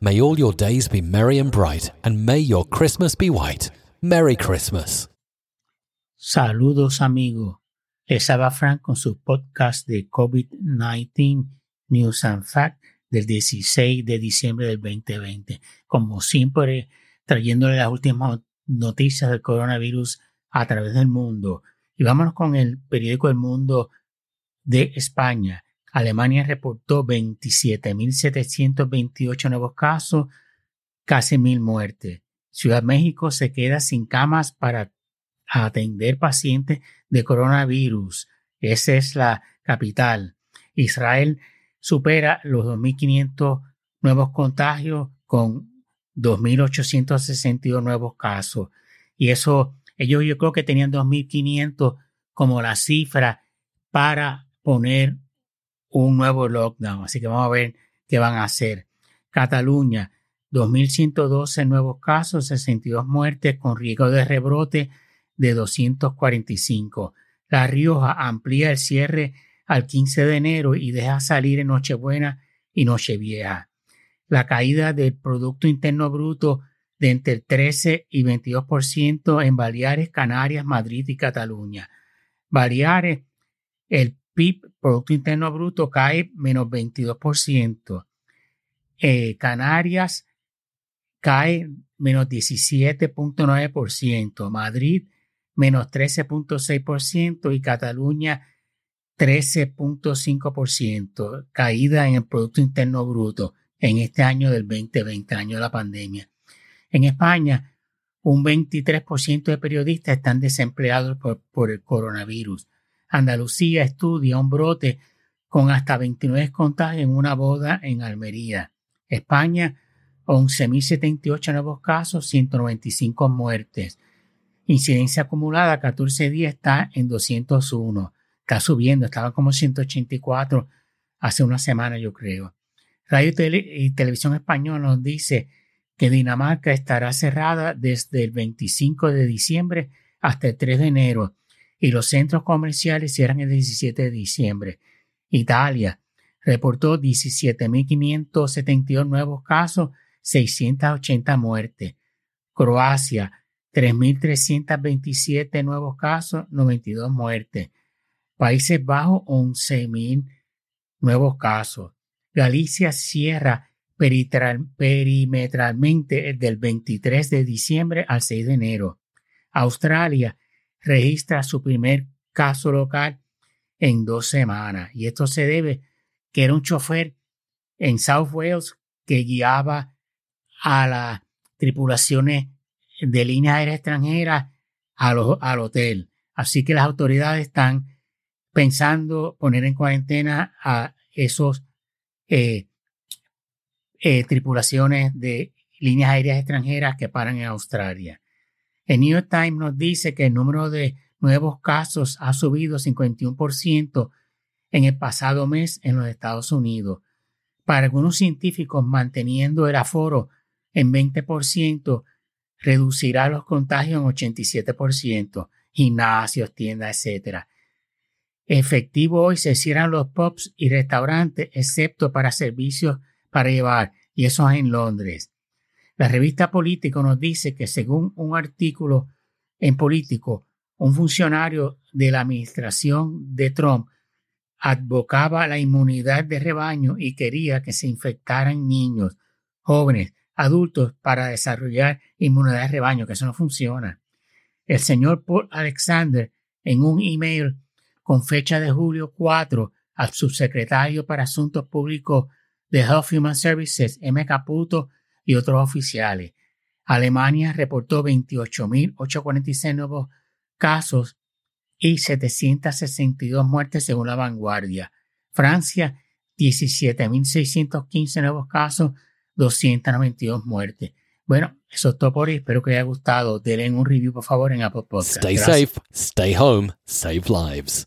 May all your days be merry and bright, and may your Christmas be white. Merry Christmas. Saludos amigos. Les Frank con su podcast de COVID-19 News and Fact del 16 de diciembre del 2020. Como siempre, trayéndole las últimas noticias del coronavirus a través del mundo. Y vámonos con el periódico El Mundo de España. Alemania reportó 27.728 nuevos casos, casi mil muertes. Ciudad México se queda sin camas para atender pacientes de coronavirus. Esa es la capital. Israel supera los 2.500 nuevos contagios con 2.862 nuevos casos. Y eso, ellos yo creo que tenían 2.500 como la cifra para poner un nuevo lockdown. Así que vamos a ver qué van a hacer. Cataluña, 2.112 nuevos casos, 62 muertes con riesgo de rebrote de 245. La Rioja amplía el cierre al 15 de enero y deja salir en Nochebuena y Nochevieja. La caída del Producto Interno Bruto de entre el 13 y 22% en Baleares, Canarias, Madrid y Cataluña. Baleares, el PIB, Producto Interno Bruto, cae menos 22%. Eh, Canarias cae menos 17.9%. Madrid menos 13.6% y Cataluña 13.5%, caída en el Producto Interno Bruto en este año del 2020, año de la pandemia. En España, un 23% de periodistas están desempleados por, por, el coronavirus. Andalucía estudia un brote con hasta 29 contagios en una boda en Almería. España, 11.078 nuevos casos, 195 muertes. Incidencia acumulada 14 días está en 201. Está subiendo, estaba como 184 hace una semana, yo creo. Radio y Televisión Española nos dice que Dinamarca estará cerrada desde el 25 de diciembre hasta el 3 de enero y los centros comerciales cierran el 17 de diciembre. Italia reportó 17.572 nuevos casos, 680 muertes. Croacia 3.327 nuevos casos, 92 muertes. Países Bajos, 11.000 nuevos casos. Galicia cierra perimetralmente del 23 de diciembre al 6 de enero. Australia registra su primer caso local en dos semanas. Y esto se debe que era un chofer en South Wales que guiaba a las tripulaciones de líneas aéreas extranjeras al hotel. Así que las autoridades están pensando poner en cuarentena a esos eh, eh, tripulaciones de líneas aéreas extranjeras que paran en Australia. El New York Times nos dice que el número de nuevos casos ha subido 51% en el pasado mes en los Estados Unidos. Para algunos científicos, manteniendo el aforo en 20%, reducirá los contagios en 87%, gimnasios, tiendas, etc. Efectivo hoy se cierran los pubs y restaurantes, excepto para servicios para llevar, y eso es en Londres. La revista Político nos dice que según un artículo en Político, un funcionario de la administración de Trump advocaba la inmunidad de rebaño y quería que se infectaran niños, jóvenes, adultos para desarrollar inmunidad de rebaño, que eso no funciona. El señor Paul Alexander, en un email con fecha de julio 4 al subsecretario para Asuntos Públicos de Health Human Services, M. Caputo, y otros oficiales. Alemania reportó 28.846 nuevos casos y 762 muertes según la vanguardia. Francia, 17.615 nuevos casos 292 muertes. Bueno, eso es todo por hoy. Espero que haya gustado. Denle un review, por favor, en Apple Podcast. Stay safe, stay home, save lives.